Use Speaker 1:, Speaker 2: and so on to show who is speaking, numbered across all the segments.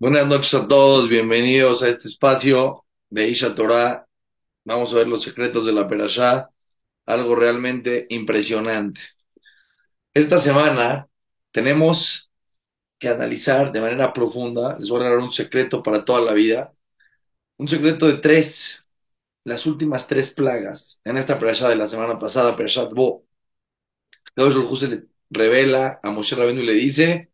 Speaker 1: Buenas noches a todos, bienvenidos a este espacio de Isha Torah. Vamos a ver los secretos de la Perashá, algo realmente impresionante. Esta semana tenemos que analizar de manera profunda, les voy a dar un secreto para toda la vida, un secreto de tres, las últimas tres plagas en esta Perashá de la semana pasada, Perashat Bo. Dios se revela a Moshe Rabenu y le dice,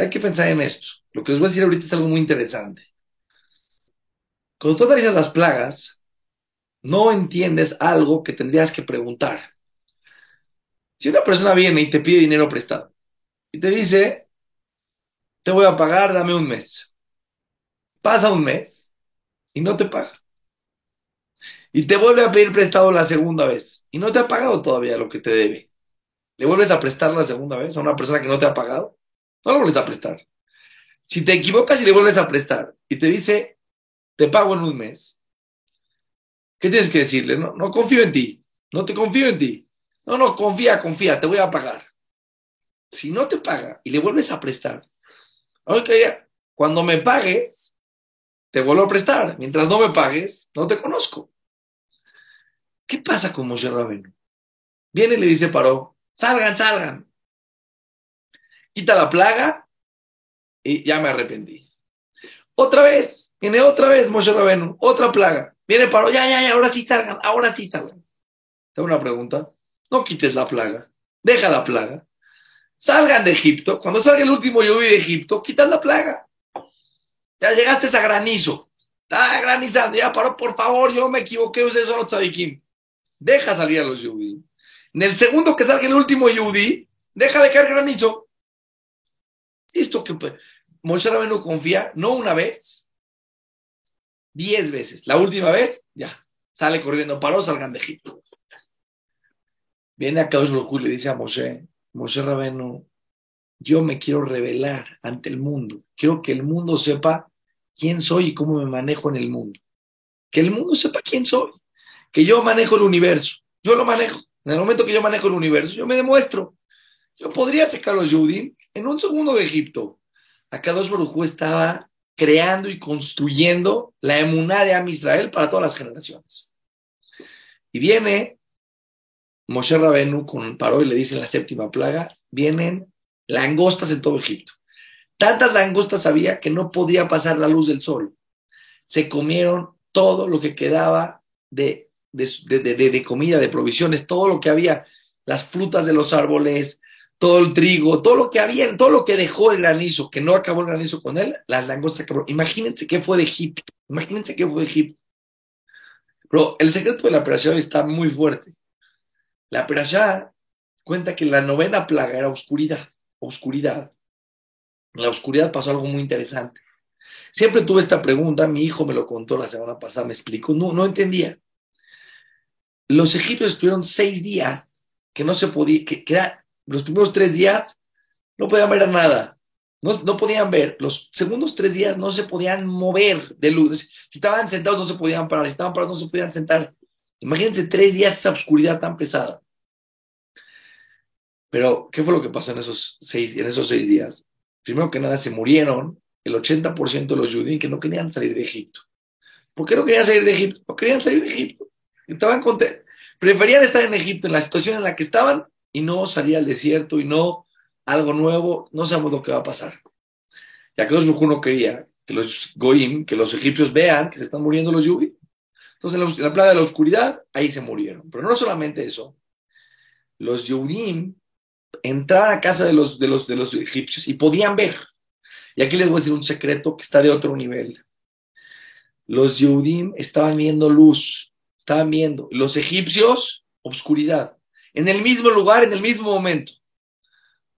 Speaker 1: hay que pensar en esto. Lo que les voy a decir ahorita es algo muy interesante. Cuando tú analizas las plagas, no entiendes algo que tendrías que preguntar. Si una persona viene y te pide dinero prestado y te dice, te voy a pagar, dame un mes. Pasa un mes y no te paga. Y te vuelve a pedir prestado la segunda vez y no te ha pagado todavía lo que te debe. ¿Le vuelves a prestar la segunda vez a una persona que no te ha pagado? No lo vuelves a prestar. Si te equivocas y le vuelves a prestar y te dice, te pago en un mes, ¿qué tienes que decirle? No, no confío en ti, no te confío en ti. No, no, confía, confía, te voy a pagar. Si no te paga y le vuelves a prestar, ok, cuando me pagues, te vuelvo a prestar. Mientras no me pagues, no te conozco. ¿Qué pasa con Moshe Rabenu? Viene y le dice Paró, salgan, salgan. Quita la plaga y ya me arrepentí. Otra vez, viene otra vez Moshe Rabenu, otra plaga. Viene para, ya, ya, ya, ahora sí salgan, ahora sí salgan. Tengo una pregunta. No quites la plaga, deja la plaga. Salgan de Egipto. Cuando salga el último lluvia de Egipto, quitas la plaga. Ya llegaste a granizo. Está granizando. Ya paró, por favor, yo me equivoqué. Ustedes son los tzadikim. Deja salir a los yudí. En el segundo que salga el último yudí, deja de caer granizo. Esto que Moshe Rabenu confía no una vez, diez veces. La última vez, ya, sale corriendo, paró, salgan de Egipto. Viene a Kadosh y le dice a Moshe, Moshe Rabenu, yo me quiero revelar ante el mundo. Quiero que el mundo sepa quién soy y cómo me manejo en el mundo. Que el mundo sepa quién soy. Que yo manejo el universo. Yo lo manejo. En el momento que yo manejo el universo, yo me demuestro. Yo podría sacar los Yudim en un segundo de Egipto. Akadosh Baruj estaba creando y construyendo la emuná de Am Israel para todas las generaciones. Y viene Moshe Rabenu con Paró y le dice la séptima plaga, vienen langostas en todo Egipto. Tantas langostas había que no podía pasar la luz del sol. Se comieron todo lo que quedaba de, de, de comida, de provisiones, todo lo que había, las frutas de los árboles, todo el trigo, todo lo que había, todo lo que dejó el granizo, que no acabó el granizo con él, las langostas acabó. Imagínense qué fue de Egipto, imagínense qué fue de Egipto. Pero el secreto de la operación está muy fuerte. La operación cuenta que la novena plaga era oscuridad, oscuridad. En la oscuridad pasó algo muy interesante. Siempre tuve esta pregunta, mi hijo me lo contó la semana pasada, me explicó, no, no entendía. Los egipcios estuvieron seis días que no se podía, que, que era los primeros tres días no podían ver nada. No, no, podían ver. Los segundos tres días no se podían mover de luz. Si estaban sentados no se podían parar. Si estaban parados no se podían sentar. Imagínense tres días esa oscuridad tan pesada. Pero, ¿qué fue lo que pasó en esos seis, en esos seis días? Primero que nada, se murieron el 80% de los judíos que no querían salir de Egipto. ¿Por qué no querían salir de Egipto? No querían salir de Egipto. Estaban contentos. Preferían estar en Egipto, en la situación en la que estaban, y no salir al desierto y no algo nuevo, no sabemos lo que va a pasar. Ya que Dios no quería que los goim, que los egipcios vean que se están muriendo los yugi. Entonces, en la, plaga de la oscuridad, ahí se murieron. Pero no solamente eso. Los yugim entraban a casa de los, de, los, de los egipcios y podían ver. Y aquí les voy a decir un secreto que está de otro nivel. Los Yehudim estaban viendo luz, estaban viendo. Los egipcios, obscuridad en el mismo lugar, en el mismo momento.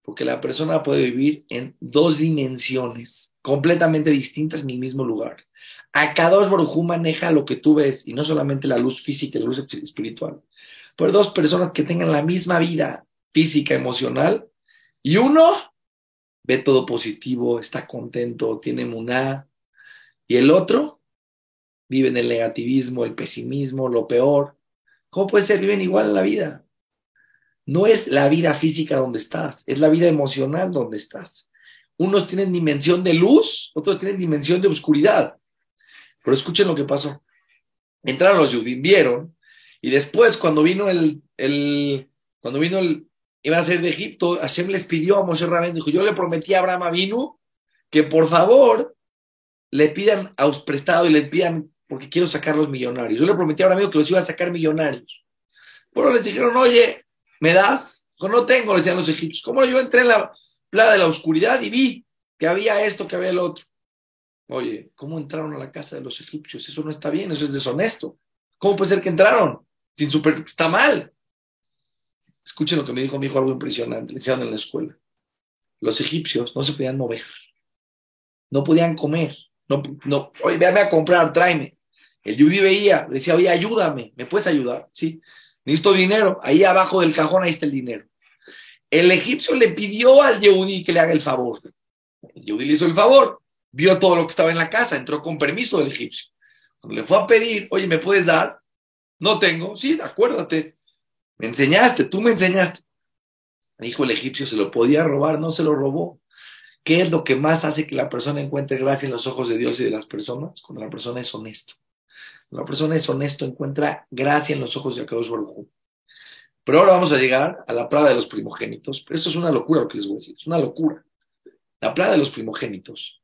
Speaker 1: Porque la persona puede vivir en dos dimensiones completamente distintas en el mismo lugar. A cada dos Barujú maneja lo que tú ves y no solamente la luz física la luz espiritual. Por dos personas que tengan la misma vida física, emocional, y uno ve todo positivo, está contento, tiene muná, y el otro vive en el negativismo, el pesimismo, lo peor. ¿Cómo puede ser? Viven igual en la vida. No es la vida física donde estás, es la vida emocional donde estás. Unos tienen dimensión de luz, otros tienen dimensión de oscuridad. Pero escuchen lo que pasó. Entraron los judíos, vieron, y después cuando vino el, el cuando vino el, iban a salir de Egipto, Hashem les pidió a Moshe Rabén, dijo, yo le prometí a Abraham vino que por favor le pidan a prestado y le pidan porque quiero sacar los millonarios. Yo le prometí a Abraham que los iba a sacar millonarios. Pero les dijeron, oye, ¿me das? no tengo, le decían los egipcios. ¿Cómo yo entré en la plaga de la oscuridad y vi que había esto, que había el otro? Oye, ¿cómo entraron a la casa de los egipcios? Eso no está bien, eso es deshonesto. ¿Cómo puede ser que entraron? Sin super, está mal. Escuchen lo que me dijo mi hijo, algo impresionante. Le decían en la escuela. Los egipcios no se podían mover. No podían comer. No, no, oye, véame a comprar, tráeme. El Yudí veía, decía, oye, ayúdame, ¿me puedes ayudar? Sí. Necesito dinero. Ahí abajo del cajón, ahí está el dinero. El egipcio le pidió al Yehudi que le haga el favor. El Yehudi le hizo el favor. Vio todo lo que estaba en la casa, entró con permiso del egipcio. Cuando le fue a pedir, oye, ¿me puedes dar? No tengo. Sí, acuérdate. Me enseñaste, tú me enseñaste. Dijo el egipcio, se lo podía robar, no se lo robó. ¿Qué es lo que más hace que la persona encuentre gracia en los ojos de Dios y de las personas? Cuando la persona es honesto. La persona es honesto, encuentra gracia en los ojos de Akadosh Baruj Pero ahora vamos a llegar a la plaga de los primogénitos. Esto es una locura lo que les voy a decir, es una locura. La plaga de los primogénitos.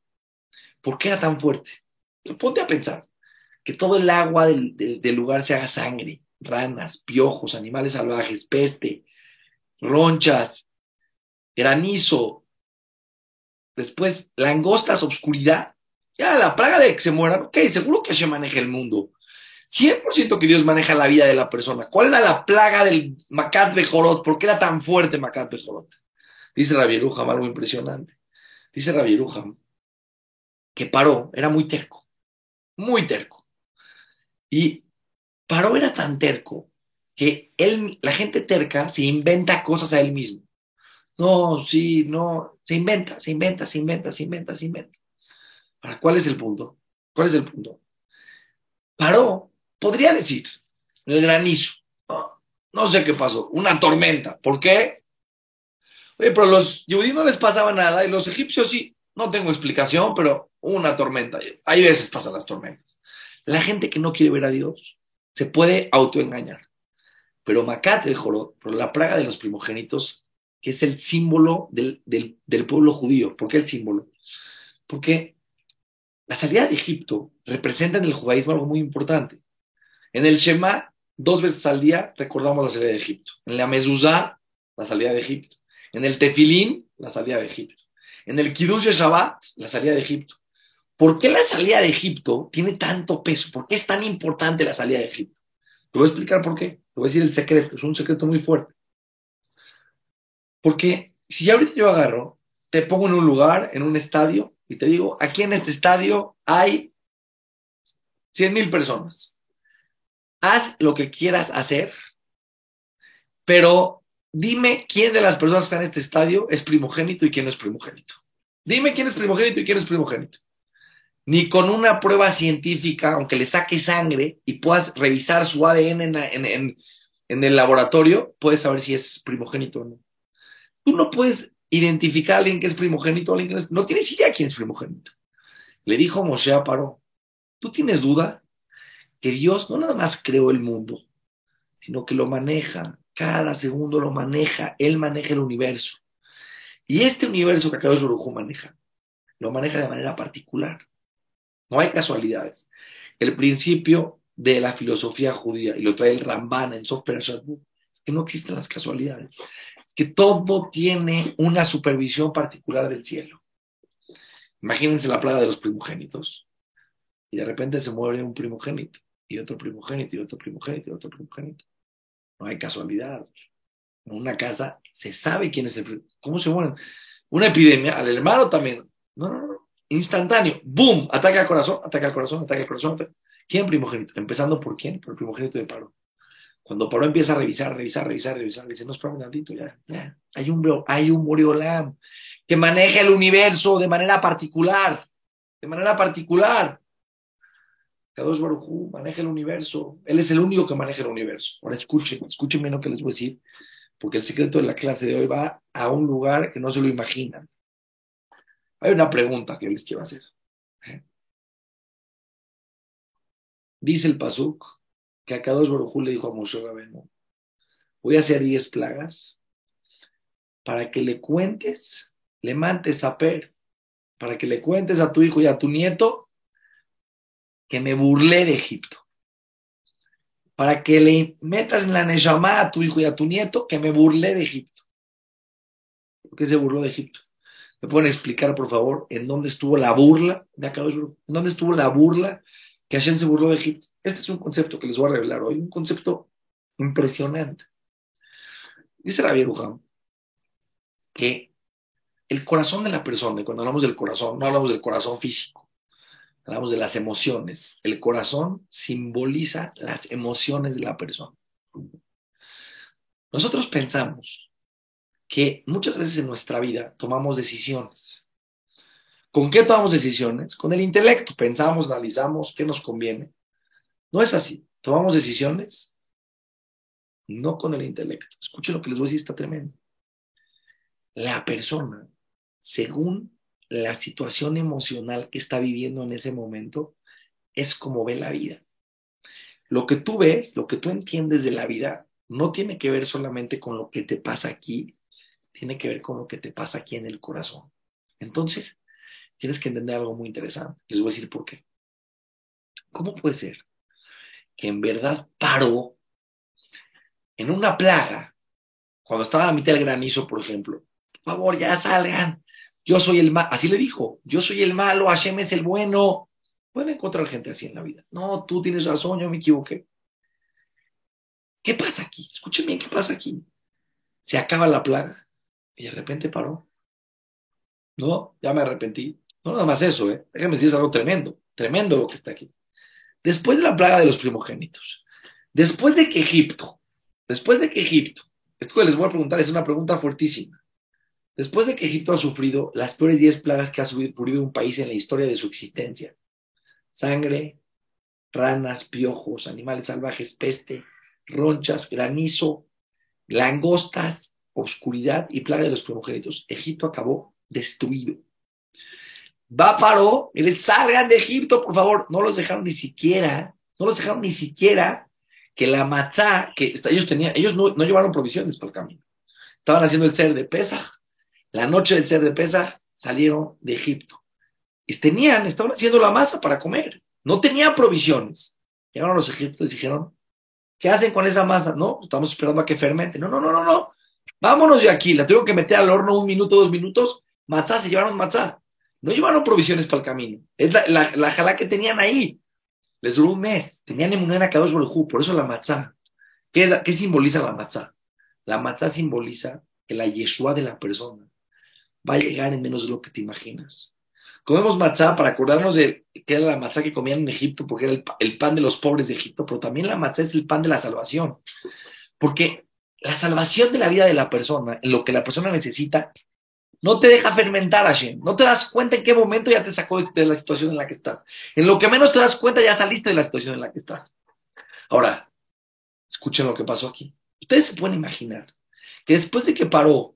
Speaker 1: ¿Por qué era tan fuerte? Ponte a pensar que todo el agua del, del lugar se haga sangre, ranas, piojos, animales salvajes, peste, ronchas, granizo, después langostas, obscuridad. Ya, la plaga de que se mueran, ok, seguro que se maneja el mundo. 100% que Dios maneja la vida de la persona. ¿Cuál era la plaga del Macat Bejorot? ¿Por qué era tan fuerte Macat Bejorot? Dice Rabbi algo impresionante. Dice Rabbi que paró, era muy terco, muy terco. Y paró era tan terco que él, la gente terca se inventa cosas a él mismo. No, sí, no, se inventa, se inventa, se inventa, se inventa, se inventa. ¿Para cuál es el punto? ¿Cuál es el punto? Paró, podría decir, el granizo. No, sé qué pasó, una tormenta. ¿Por qué? Oye, pero los judíos no les pasaba nada y los egipcios sí. No tengo explicación, pero una tormenta. Hay veces pasan las tormentas. La gente que no quiere ver a Dios se puede autoengañar. Pero Macat el Jorot, por la plaga de los primogénitos, que es el símbolo del, pueblo judío. ¿Por qué el símbolo? Porque la salida de Egipto representa en el judaísmo algo muy importante. En el Shema, dos veces al día recordamos la salida de Egipto. En la Mezuzá, la salida de Egipto. En el Tefilín, la salida de Egipto. En el Kiddush Shabbat, la salida de Egipto. ¿Por qué la salida de Egipto tiene tanto peso? ¿Por qué es tan importante la salida de Egipto? Te voy a explicar por qué. Te voy a decir el secreto. Es un secreto muy fuerte. Porque si ahorita yo agarro, te pongo en un lugar, en un estadio, y te digo, aquí en este estadio hay 100 mil personas. Haz lo que quieras hacer, pero dime quién de las personas que están en este estadio es primogénito y quién no es primogénito. Dime quién es primogénito y quién es primogénito. Ni con una prueba científica, aunque le saque sangre y puedas revisar su ADN en, en el laboratorio, puedes saber si es primogénito o no. Tú no puedes identificar a alguien que es primogénito, a alguien que no, es, no tienes idea quién es primogénito. Le dijo Moshe a Paró, ¿tú tienes duda que Dios no nada más creó el mundo, sino que lo maneja, cada segundo lo maneja, Él maneja el universo. Y este universo que acá Baruj maneja, lo maneja de manera particular. No hay casualidades. El principio de la filosofía judía, y lo trae el Ramban en Sof es que no existen las casualidades que todo tiene una supervisión particular del cielo. Imagínense la plaga de los primogénitos. Y de repente se muere un primogénito, y otro primogénito, y otro primogénito, y otro primogénito. No hay casualidad. En una casa se sabe quién es el ¿Cómo se mueren? Una epidemia, al hermano también. No, no, no. Instantáneo. ¡Boom! Ataca al corazón, ataca al corazón, ataca al corazón. ¿Quién primogénito? Empezando por quién? Por el primogénito de paro. Cuando Pablo empieza a revisar, revisar, revisar, revisar, dice, no, espera un tantito, ya, ya, hay un, hay un Moriolam que maneja el universo de manera particular, de manera particular. Kadosh Barujú maneja el universo, él es el único que maneja el universo. Ahora escuchen, escuchen bien lo que les voy a decir, porque el secreto de la clase de hoy va a un lugar que no se lo imaginan. Hay una pregunta que les quiero hacer. Dice el Pasuk que a Kadosh Baruj le dijo a Moshe Rabenu, voy a hacer diez plagas para que le cuentes, le mantes a Per, para que le cuentes a tu hijo y a tu nieto que me burlé de Egipto. Para que le metas en la Neshama a tu hijo y a tu nieto que me burlé de Egipto. ¿Por qué se burló de Egipto? ¿Me pueden explicar, por favor, en dónde estuvo la burla de Akadosh ¿En dónde estuvo la burla que Hashem se burló de Egipto? Este es un concepto que les voy a revelar hoy, un concepto impresionante. Dice Rabbi Ruham que el corazón de la persona, y cuando hablamos del corazón, no hablamos del corazón físico, hablamos de las emociones. El corazón simboliza las emociones de la persona. Nosotros pensamos que muchas veces en nuestra vida tomamos decisiones. ¿Con qué tomamos decisiones? Con el intelecto. Pensamos, analizamos qué nos conviene. No es así. Tomamos decisiones no con el intelecto. Escuchen lo que les voy a decir, está tremendo. La persona, según la situación emocional que está viviendo en ese momento, es como ve la vida. Lo que tú ves, lo que tú entiendes de la vida, no tiene que ver solamente con lo que te pasa aquí, tiene que ver con lo que te pasa aquí en el corazón. Entonces, tienes que entender algo muy interesante. Les voy a decir por qué. ¿Cómo puede ser que en verdad paró en una plaga, cuando estaba a la mitad del granizo, por ejemplo? Por favor, ya salgan. Yo soy el malo. Así le dijo. Yo soy el malo, Hashem es el bueno. Pueden encontrar gente así en la vida. No, tú tienes razón, yo me equivoqué. ¿Qué pasa aquí? Escuchen bien, ¿qué pasa aquí? Se acaba la plaga y de repente paró. No, ya me arrepentí. No nada más eso, ¿eh? Déjame decir, es algo tremendo, tremendo lo que está aquí. Después de la plaga de los primogénitos, después de que Egipto, después de que Egipto, esto que les voy a preguntar es una pregunta fuertísima. Después de que Egipto ha sufrido las peores 10 plagas que ha sufrido un país en la historia de su existencia, sangre, ranas, piojos, animales salvajes, peste, ronchas, granizo, langostas, oscuridad y plaga de los primogénitos. Egipto acabó destruido. Va paró y les salgan de Egipto, por favor. No los dejaron ni siquiera, no los dejaron ni siquiera que la matzá que ellos tenían, ellos no, llevaron provisiones para el camino. Estaban haciendo el ser de Pesaj. La noche del ser de Pesaj salieron de Egipto. Y tenían, estaban haciendo la masa para comer. No tenían provisiones. Llegaron los egipcios y dijeron, ¿qué hacen con esa masa? No, estamos esperando a que fermente. No, no, no, no, no. Vámonos de aquí, la tengo que meter al horno un minuto, dos minutos. Matzá, se llevaron matzá. No llevaron provisiones para el camino. Es la, la, que tenían ahí. Les duró un mes. Tenían emunera dos Barujú, por eso la matzá. ¿Qué, ¿Qué, simboliza la matzá? La matzá simboliza la Yeshua de la persona va a llegar en menos de lo que te imaginas. Comemos matzá para acordarnos de que era la matzá que comían en Egipto, porque era el, el pan de los pobres de Egipto, pero también la matzá es el pan de la salvación. Porque la salvación de la vida de la persona, en lo que la persona necesita, no te deja fermentar, Hashem. No te das cuenta en qué momento ya te sacó de la situación en la que estás. En lo que menos te das cuenta ya saliste de la situación en la que estás. Ahora, escuchen lo que pasó aquí. Ustedes se pueden imaginar que después de que paró,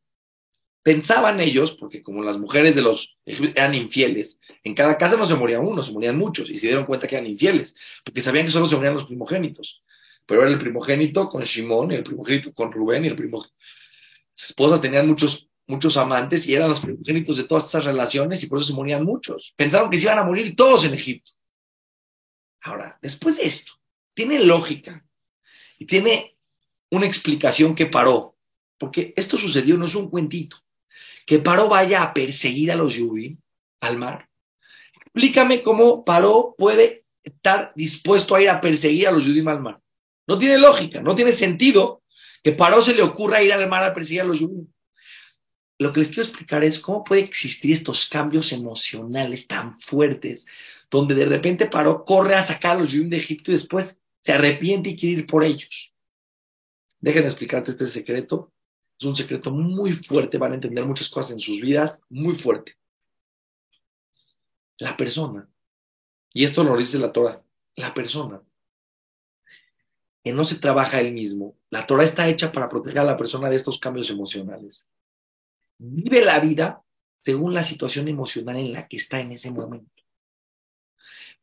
Speaker 1: pensaban ellos, porque como las mujeres de los eran infieles, en cada casa no se moría uno, se morían muchos, y se dieron cuenta que eran infieles, porque sabían que solo se morían los primogénitos pero era el primogénito con Shimón, el primogénito con Rubén y el primogénito. Sus esposas tenían muchos, muchos amantes y eran los primogénitos de todas estas relaciones y por eso se morían muchos. Pensaron que se iban a morir todos en Egipto. Ahora, después de esto, tiene lógica y tiene una explicación que paró, porque esto sucedió, no es un cuentito, que paró vaya a perseguir a los Yubim al mar. Explícame cómo paró puede estar dispuesto a ir a perseguir a los Yudim al mar. No tiene lógica, no tiene sentido que Paró se le ocurra ir al mar a perseguir a los judíos. Lo que les quiero explicar es cómo puede existir estos cambios emocionales tan fuertes, donde de repente Paró corre a sacar a los judíos de Egipto y después se arrepiente y quiere ir por ellos. Déjenme explicarte este secreto. Es un secreto muy fuerte, van a entender muchas cosas en sus vidas, muy fuerte. La persona, y esto lo dice la Torah, la persona que no se trabaja él mismo. La Torah está hecha para proteger a la persona de estos cambios emocionales. Vive la vida según la situación emocional en la que está en ese momento.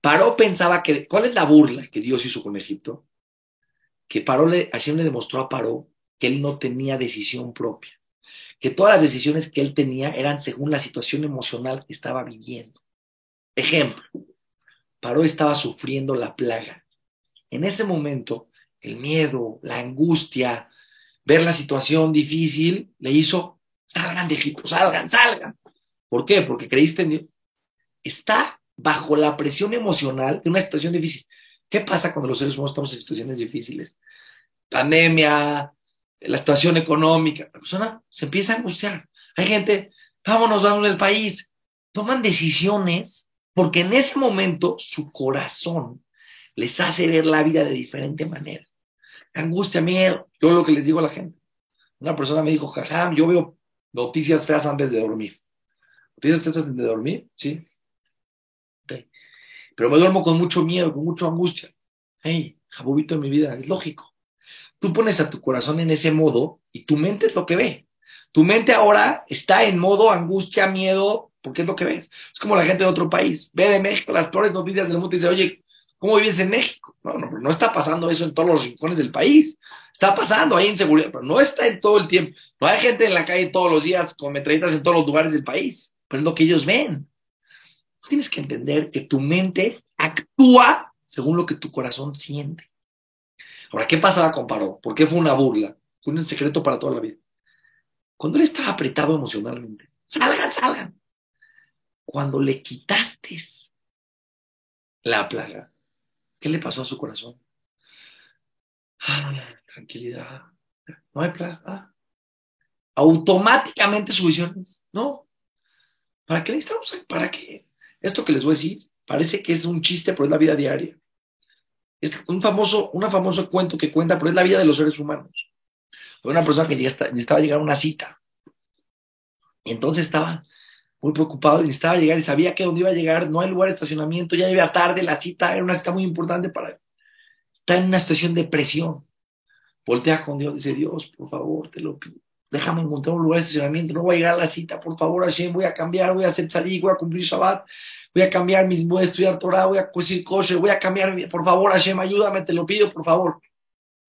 Speaker 1: Paró pensaba que, ¿cuál es la burla que Dios hizo con Egipto? Que Paró le, le demostró a Paró que él no tenía decisión propia, que todas las decisiones que él tenía eran según la situación emocional que estaba viviendo. Ejemplo, Paró estaba sufriendo la plaga. En ese momento, el miedo, la angustia, ver la situación difícil, le hizo, salgan de Egipto, salgan, salgan. ¿Por qué? Porque creíste en Dios. Está bajo la presión emocional de una situación difícil. ¿Qué pasa cuando los seres humanos estamos en situaciones difíciles? Pandemia, la situación económica. La persona se empieza a angustiar. Hay gente, vámonos, vamos del país. Toman decisiones porque en ese momento su corazón les hace ver la vida de diferente manera. Angustia, miedo. Yo lo que les digo a la gente. Una persona me dijo, jajam, yo veo noticias feas antes de dormir. ¿Noticias feas antes de dormir? Sí. Pero me duermo con mucho miedo, con mucha angustia. Hey, jabobito en mi vida, es lógico. Tú pones a tu corazón en ese modo y tu mente es lo que ve. Tu mente ahora está en modo angustia, miedo, porque es lo que ves. Es como la gente de otro país. Ve de México las peores noticias del mundo y dice, oye, ¿cómo vives en México? No, no, no está pasando eso en todos los rincones del país. Está pasando, hay inseguridad, pero no está en todo el tiempo. No hay gente en la calle todos los días con metralletas en todos los lugares del país, pero es lo que ellos ven. Tienes que entender que tu mente actúa según lo que tu corazón siente. Ahora, ¿qué pasaba con Paró? ¿Por qué fue una burla? Fue un secreto para toda la vida. Cuando él estaba apretado emocionalmente, salgan, salgan. Cuando le quitaste la plaga, ¿qué le pasó a su corazón? Ah, tranquilidad. No hay plaga. Automáticamente su visión no. ¿Para qué necesitamos? ¿Para qué? Esto que les voy a decir parece que es un chiste, pero es la vida diaria. Es un famoso, famoso cuento que cuenta, pero es la vida de los seres humanos. una persona que necesitaba llegar a una cita. Y entonces estaba muy preocupado y necesitaba llegar y sabía que donde iba a llegar no hay lugar de estacionamiento, ya iba tarde, la cita era una cita muy importante para él. Está en una situación de presión. Voltea con Dios, dice Dios, por favor, te lo pido déjame encontrar un lugar de estacionamiento, no voy a llegar a la cita, por favor, Hashem, voy a cambiar, voy a hacer salir, voy a cumplir Shabbat, voy a cambiar mis, voy a estudiar Torah, voy a decir kosher, voy a cambiar, por favor, Hashem, ayúdame, te lo pido, por favor.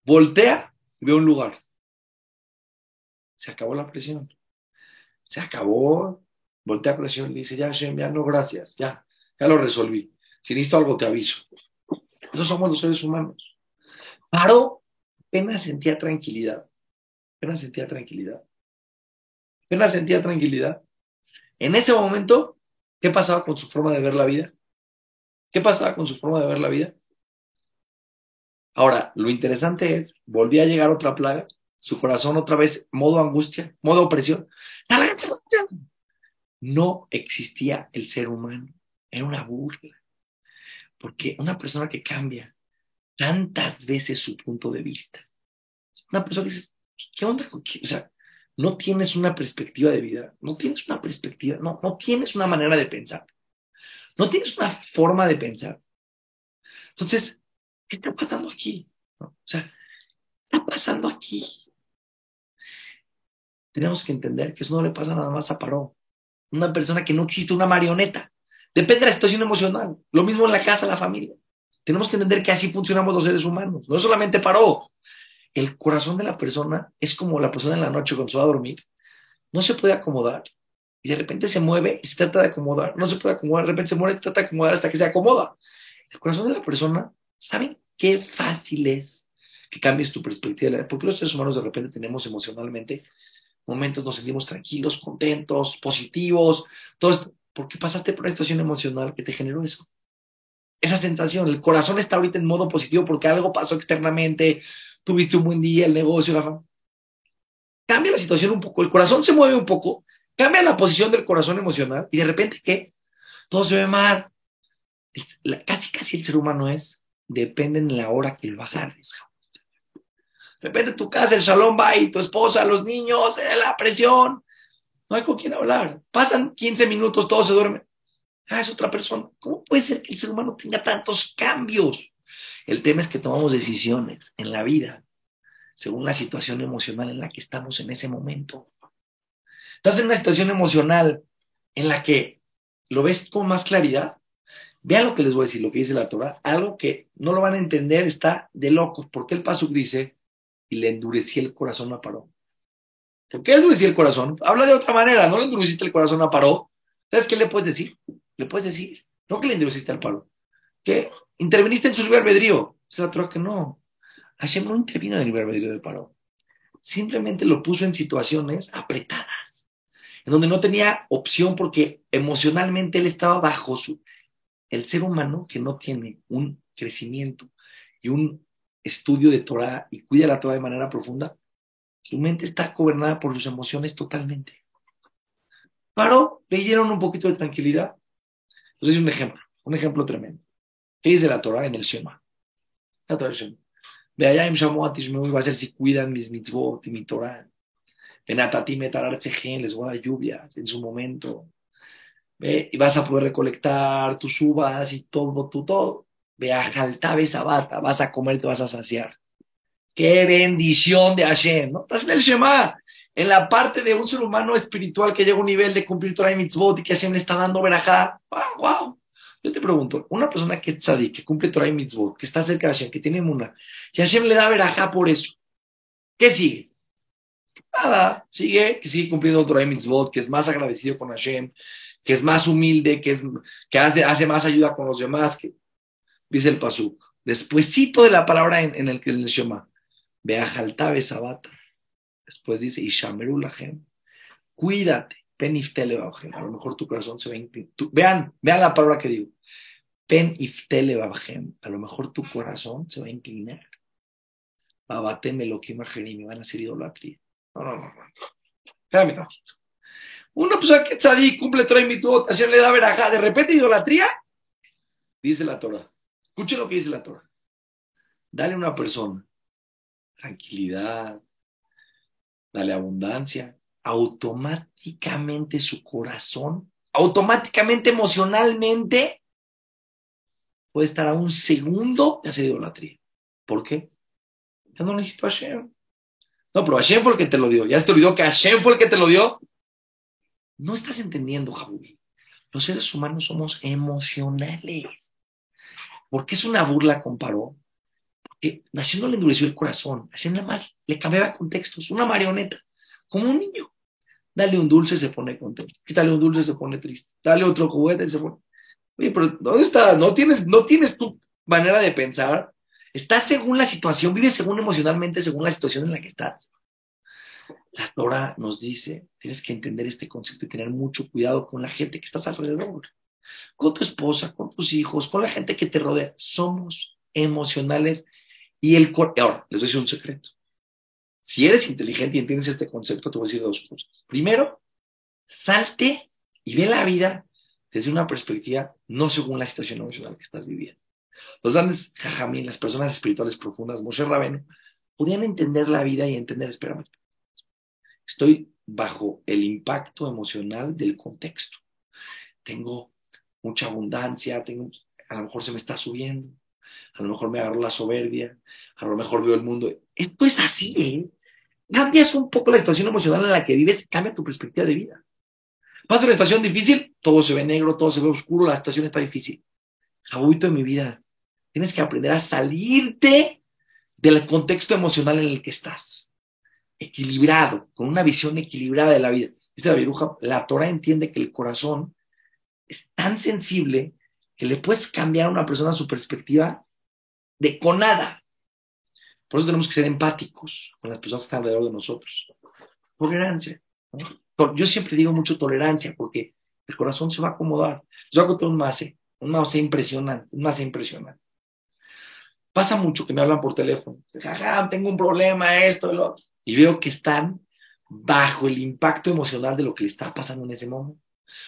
Speaker 1: Voltea y ve un lugar. Se acabó la presión. Se acabó. Voltea presión y dice, ya, Hashem, ya no, gracias, ya, ya lo resolví. Si necesito algo, te aviso. No somos los seres humanos. Paró, apenas sentía tranquilidad apenas sentía tranquilidad. Apenas sentía tranquilidad. En ese momento, ¿qué pasaba con su forma de ver la vida? ¿Qué pasaba con su forma de ver la vida? Ahora, lo interesante es, volvía a llegar otra plaga, su corazón otra vez, modo angustia, modo opresión. No existía el ser humano, era una burla. Porque una persona que cambia tantas veces su punto de vista, una persona que dice, ¿qué onda? O sea, no tienes una perspectiva de vida, no tienes una perspectiva, no, no tienes una manera de pensar, no tienes una forma de pensar. Entonces, ¿qué está pasando aquí? O sea, ¿qué está pasando aquí? Tenemos que entender que eso no le pasa nada más a Paró. Una persona que no existe, una marioneta. Depende de la situación emocional. Lo mismo en la casa, la familia. Tenemos que entender que así funcionamos los seres humanos. No solamente Paró, el corazón de la persona es como la persona en la noche cuando se va a dormir. No se puede acomodar y de repente se mueve y se trata de acomodar. No se puede acomodar, de repente se mueve y trata de acomodar hasta que se acomoda. El corazón de la persona, ¿saben qué fácil es que cambies tu perspectiva? Porque los seres humanos de repente tenemos emocionalmente momentos, nos sentimos tranquilos, contentos, positivos, todo esto, porque pasaste por una situación emocional que te generó eso esa sensación. El corazón está ahorita en modo positivo porque algo pasó externamente, tuviste un buen día, el negocio, la fama. Cambia la situación un poco, el corazón se mueve un poco, cambia la posición del corazón emocional y de repente, ¿qué? Todo se ve mal. casi, casi el ser humano es, depende en la hora que lo agarres. De repente tu casa, el salón va y tu esposa, los niños, eh, la presión. No hay con quién hablar. Pasan 15 minutos, todo se duerme Ah, es otra persona. ¿Cómo puede ser que el ser humano tenga tantos cambios? El tema es que tomamos decisiones en la vida según la situación emocional en la que estamos en ese momento. Estás en una situación emocional en la que lo ves con más claridad. Vean lo que les voy a decir, lo que dice la Torah, algo que no lo van a entender, está de locos. porque el Pasuk dice, y le endurecí el corazón a Paró? ¿Por qué endurecí el corazón? Habla de otra manera, no le endureciste el corazón a Paró. ¿Sabes qué le puedes decir? Le puedes decir, no que le endureciste al Paró, que interviniste en su libre albedrío. La Torah que no. Hashem no intervino en el libre albedrío de Paró. Simplemente lo puso en situaciones apretadas, en donde no tenía opción porque emocionalmente él estaba bajo su, el ser humano que no tiene un crecimiento y un estudio de Torah y cuida la Torah de manera profunda, su mente está gobernada por sus emociones totalmente. Paró, le dieron un poquito de tranquilidad. Entonces, un ejemplo, un ejemplo tremendo. ¿Qué dice la Torah en el Shema? La Torah Shema. Ve allá en Shamuat va a ser si cuidan mis mitzvot y mi Torah. Benatati metarar les voy a dar lluvias en su momento y vas a poder recolectar tus uvas y todo, tu todo. Ve a esa bata, vas a comer, te vas a saciar. Qué bendición de Hashem, ¿no? Estás en el Shema, en la parte de un ser humano espiritual que llega a un nivel de cumplir Torah y mitzvot y que Hashem le está dando verajá. ¡Wow! wow. Yo te pregunto, una persona que es que cumple Torah y mitzvot, que está cerca de Hashem, que tiene una, y Hashem le da verajá por eso, ¿qué sigue? Nada, sigue, que sigue cumpliendo Torah y mitzvot, que es más agradecido con Hashem, que es más humilde, que, es, que hace, más ayuda con los demás, que dice el Pasuk. Despuésito de la palabra en, el que el Shema, vea jaltabe sabata. Después dice, Ishameru lahem, cuídate, peniftele A lo mejor tu corazón se va a. Vean, vean la palabra que digo. Pen iftele A lo mejor tu corazón se va a inclinar. Babateme lo que me van a hacer idolatría. No, no, no. no. Espérame, una persona que tzadí, cumple y mitzvot, le da verajá, de repente idolatría, dice la Torah. Escuchen lo que dice la Torah. Dale a una persona tranquilidad, dale abundancia, automáticamente su corazón, automáticamente emocionalmente, puede estar a un segundo de hacer idolatría. ¿Por qué? Ya no necesito a Hashem. No, pero Hashem fue el que te lo dio. Ya se te olvidó que Hashem fue el que te lo dio. No estás entendiendo, Jabuy. Los seres humanos somos emocionales. ¿Por qué es una burla, comparó? Porque Hashem no le endureció el corazón. Hashem nada más le cambiaba contextos. Una marioneta, como un niño. Dale un dulce, se pone contento. Quítale un dulce, se pone triste. Dale otro juguete, se pone. Oye, pero ¿dónde está? ¿No tienes, no tienes tu manera de pensar? Estás según la situación, vives según emocionalmente, según la situación en la que estás. La Torah nos dice, tienes que entender este concepto y tener mucho cuidado con la gente que estás alrededor, con tu esposa, con tus hijos, con la gente que te rodea. Somos emocionales y el Ahora, les decir un secreto. Si eres inteligente y entiendes este concepto, te voy a decir dos cosas. Primero, salte y ve la vida desde una perspectiva no según la situación emocional que estás viviendo. Los grandes jajamín, las personas espirituales profundas, Moshe Rabeno, podían entender la vida y entender, espérame, Estoy bajo el impacto emocional del contexto. Tengo mucha abundancia, tengo, a lo mejor se me está subiendo, a lo mejor me agarró la soberbia, a lo mejor veo el mundo. Esto es así, ¿eh? Cambias un poco la situación emocional en la que vives, cambia tu perspectiva de vida. Pasa una situación difícil, todo se ve negro, todo se ve oscuro, la situación está difícil. Jabuito de mi vida, tienes que aprender a salirte del contexto emocional en el que estás equilibrado, con una visión equilibrada de la vida. Dice la viruja, la Torah entiende que el corazón es tan sensible que le puedes cambiar a una persona su perspectiva de con nada. Por eso tenemos que ser empáticos con las personas que están alrededor de nosotros. Tolerancia. Yo siempre digo mucho tolerancia porque el corazón se va a acomodar. Yo hago todo un mase, un mase impresionante, un mase impresionante. Pasa mucho que me hablan por teléfono. Jaja, tengo un problema, esto, lo otro y veo que están bajo el impacto emocional de lo que le está pasando en ese momento.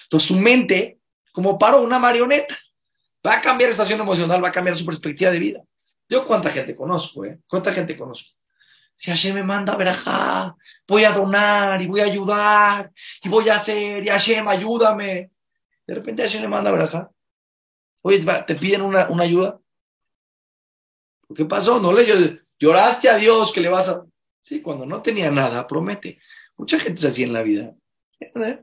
Speaker 1: Entonces su mente, como paro una marioneta, va a cambiar la situación emocional, va a cambiar su perspectiva de vida. Yo cuánta gente conozco, ¿eh? ¿Cuánta gente conozco? Si Hashem me manda a verajá, voy a donar y voy a ayudar y voy a hacer y Hashem, ayúdame. De repente Hashem le manda a verajá. Oye, te piden una, una ayuda. ¿Qué pasó? No le lloraste a Dios que le vas a... Sí, cuando no tenía nada, promete. Mucha gente es así en la vida,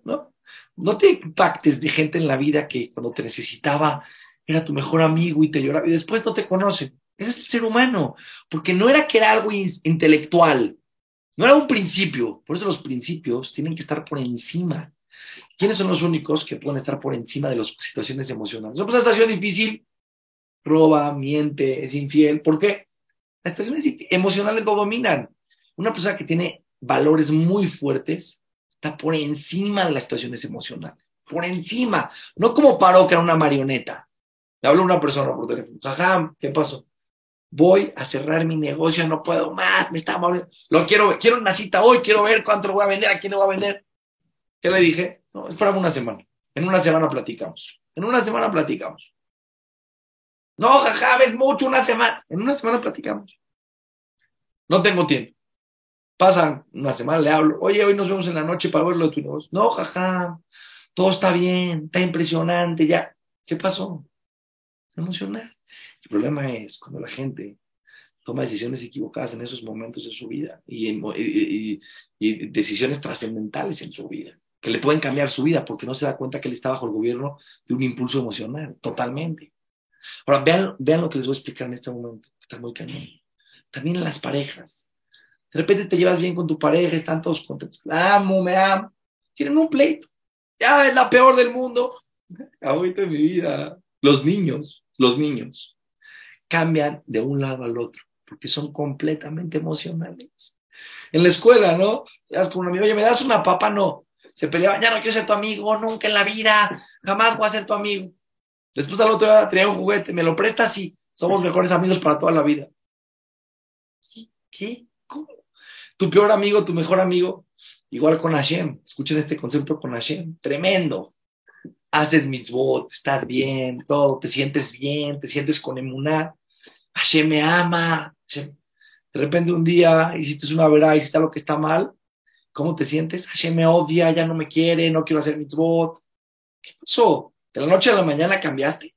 Speaker 1: ¿no? No te impactes de gente en la vida que cuando te necesitaba era tu mejor amigo y te lloraba y después no te conoce. Ese es el ser humano, porque no era que era algo intelectual, no era un principio. Por eso los principios tienen que estar por encima. ¿Quiénes son los únicos que pueden estar por encima de las situaciones emocionales? Una situación difícil, roba, miente, es infiel. ¿Por qué? Las situaciones emocionales lo dominan. Una persona que tiene valores muy fuertes está por encima de las situaciones emocionales. Por encima. No como paró que era una marioneta. Le habló una persona por teléfono. Jajam, ¿qué pasó? Voy a cerrar mi negocio, no puedo más, me está moviendo. Lo quiero, quiero una cita hoy, quiero ver cuánto lo voy a vender, a quién lo voy a vender. ¿Qué le dije? No, esperamos una semana. En una semana platicamos. En una semana platicamos. No, jaja, ves mucho una semana. En una semana platicamos. No tengo tiempo. Pasan una semana, le hablo. Oye, hoy nos vemos en la noche para verlo de tu negocio. No, jaja, todo está bien, está impresionante, ya. ¿Qué pasó? Se emociona. El problema es cuando la gente toma decisiones equivocadas en esos momentos de su vida y, y decisiones trascendentales en su vida, que le pueden cambiar su vida porque no se da cuenta que él está bajo el gobierno de un impulso emocional, totalmente. Ahora, vean, lo que les voy a explicar en este momento, está muy cañón. También en las parejas. De repente te llevas bien con tu pareja, están todos contentos. Amo, me amo. Tienen un pleito. Ya es la peor del mundo. Ahorita en mi vida. Los niños, los niños, cambian de un lado al otro porque son completamente emocionales. En la escuela, ¿no? Te das con un amigo, oye, ¿me das una papa? No. Se peleaban, ya no quiero ser tu amigo, nunca en la vida, jamás voy a ser tu amigo. Después al otro día tenía un juguete, me lo prestas, sí, somos mejores amigos para toda la vida. ¿Qué? ¿Cómo? Tu peor amigo, tu mejor amigo, igual con Hashem. Escuchen este concepto con Hashem, tremendo. Haces mitzvot, estás bien, todo, te sientes bien, te sientes con emuná. Hashem me ama. De repente un día hiciste una verdad, hiciste algo que está mal. ¿Cómo te sientes? Hashem me odia, ya no me quiere, no quiero hacer mitzvot. ¿Qué pasó? De la noche a la mañana cambiaste.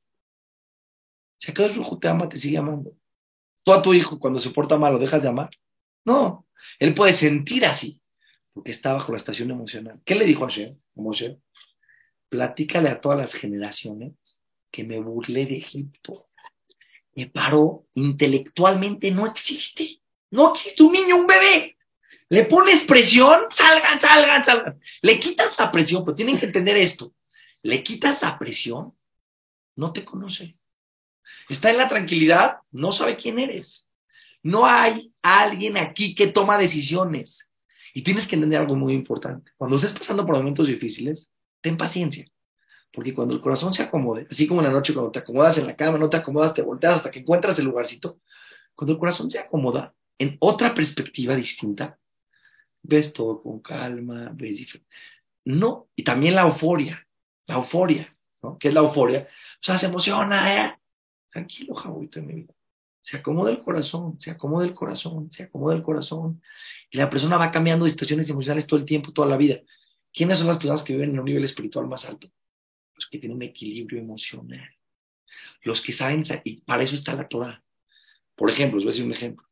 Speaker 1: Si acaso hijo te ama, te sigue amando. Tú a tu hijo, cuando se porta mal, ¿lo dejas de amar? No. Él puede sentir así, porque está bajo la estación emocional. ¿Qué le dijo a Moshe? Platícale a todas las generaciones que me burlé de Egipto. Me paró intelectualmente, no existe. No existe un niño, un bebé. Le pones presión, salgan, salgan, salgan. Le quitas la presión, pero tienen que entender esto le quitas la presión, no te conoce. Está en la tranquilidad, no sabe quién eres. No hay alguien aquí que toma decisiones. Y tienes que entender algo muy importante. Cuando estés pasando por momentos difíciles, ten paciencia. Porque cuando el corazón se acomode, así como en la noche cuando te acomodas en la cama, no te acomodas, te volteas hasta que encuentras el lugarcito, cuando el corazón se acomoda en otra perspectiva distinta, ves todo con calma, ves diferente. No, y también la euforia la euforia, ¿no? ¿Qué es la euforia? O sea, se emociona, ¿eh? Tranquilo, Jabuito, en mi vida. Se acomoda el corazón, se acomoda el corazón, se acomoda el corazón. Y la persona va cambiando de situaciones emocionales todo el tiempo, toda la vida. ¿Quiénes son las personas que viven en un nivel espiritual más alto? Los que tienen un equilibrio emocional. Los que saben, y para eso está la Torah. Por ejemplo, les voy a decir un ejemplo.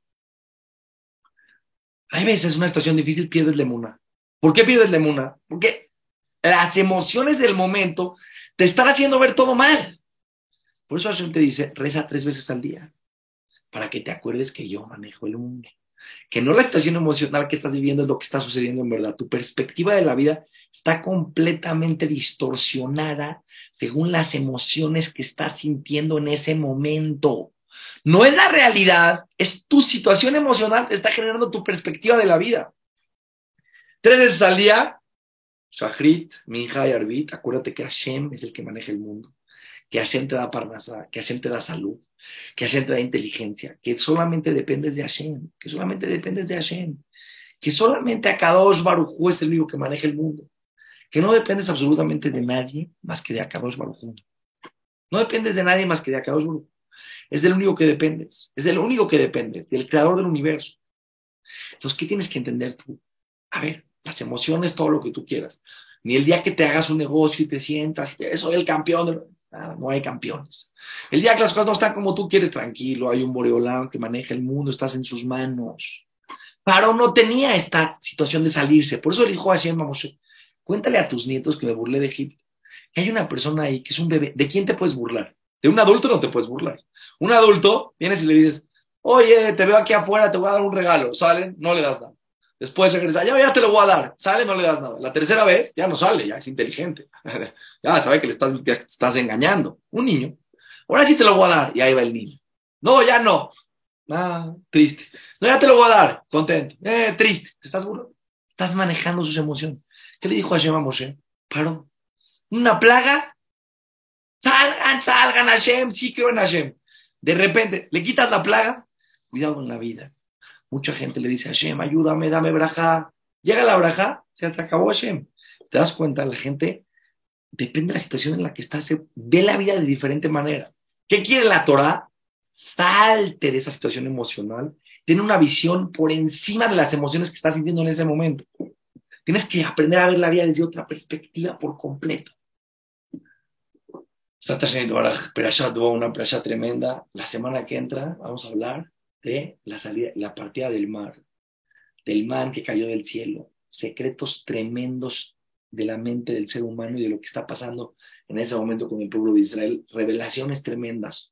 Speaker 1: Hay veces una situación difícil pierdes la emuna. ¿Por qué pierdes la emuna? Porque las emociones del momento te están haciendo ver todo mal. Por eso Hashem te dice, reza tres veces al día, para que te acuerdes que yo manejo el mundo. Que no la estación emocional que estás viviendo es lo que está sucediendo en verdad. Tu perspectiva de la vida está completamente distorsionada según las emociones que estás sintiendo en ese momento. No es la realidad, es tu situación emocional que está generando tu perspectiva de la vida. Tres veces al día, Shahrit, Minja y Arbit, acuérdate que Hashem es el que maneja el mundo, que Hashem te da parnasa, que Hashem te da salud, que Hashem te da inteligencia, que solamente dependes de Hashem, que solamente dependes de Hashem, que solamente a Akadosh Barujú es el único que maneja el mundo, que no dependes absolutamente de nadie más que de Akadosh Barujú. No dependes de nadie más que de Akadosh Barujú. Es del único que dependes, es del único que dependes, del creador del universo. Entonces, ¿qué tienes que entender tú? A ver, las emociones, todo lo que tú quieras. Ni el día que te hagas un negocio y te sientas, soy el campeón, no hay campeones. El día que las cosas no están como tú quieres, tranquilo, hay un Boreolán que maneja el mundo, estás en sus manos. Paro no tenía esta situación de salirse, por eso le dijo a Hashem Cuéntale a tus nietos que me burlé de Egipto. Que hay una persona ahí que es un bebé. ¿De quién te puedes burlar? De un adulto no te puedes burlar. Un adulto, vienes y le dices, oye, te veo aquí afuera, te voy a dar un regalo. Salen, no le das nada. Después regresa, ya, ya te lo voy a dar. Sale, no le das nada. La tercera vez, ya no sale, ya es inteligente. ya sabe que le estás, estás engañando. Un niño. Ahora sí te lo voy a dar. Y ahí va el niño. No, ya no. Ah, triste. No, ya te lo voy a dar. Contento. Eh, triste. ¿Te estás burlando? Estás manejando sus emociones. ¿Qué le dijo Hashem a Moshe? Paró. Una plaga. Salgan, salgan, Hashem. Sí creo en Hashem. De repente, le quitas la plaga. Cuidado en la vida. Mucha gente le dice, Hashem, ayúdame, dame braja. Llega la braja, se te acabó Hashem. ¿Te das cuenta? La gente, depende de la situación en la que está, se ve la vida de diferente manera. ¿Qué quiere la Torah? Salte de esa situación emocional. Tiene una visión por encima de las emociones que estás sintiendo en ese momento. Tienes que aprender a ver la vida desde otra perspectiva por completo. Está una playa tremenda. La semana que entra vamos a hablar de la, salida, la partida del mar, del man que cayó del cielo, secretos tremendos de la mente del ser humano y de lo que está pasando en ese momento con el pueblo de Israel, revelaciones tremendas.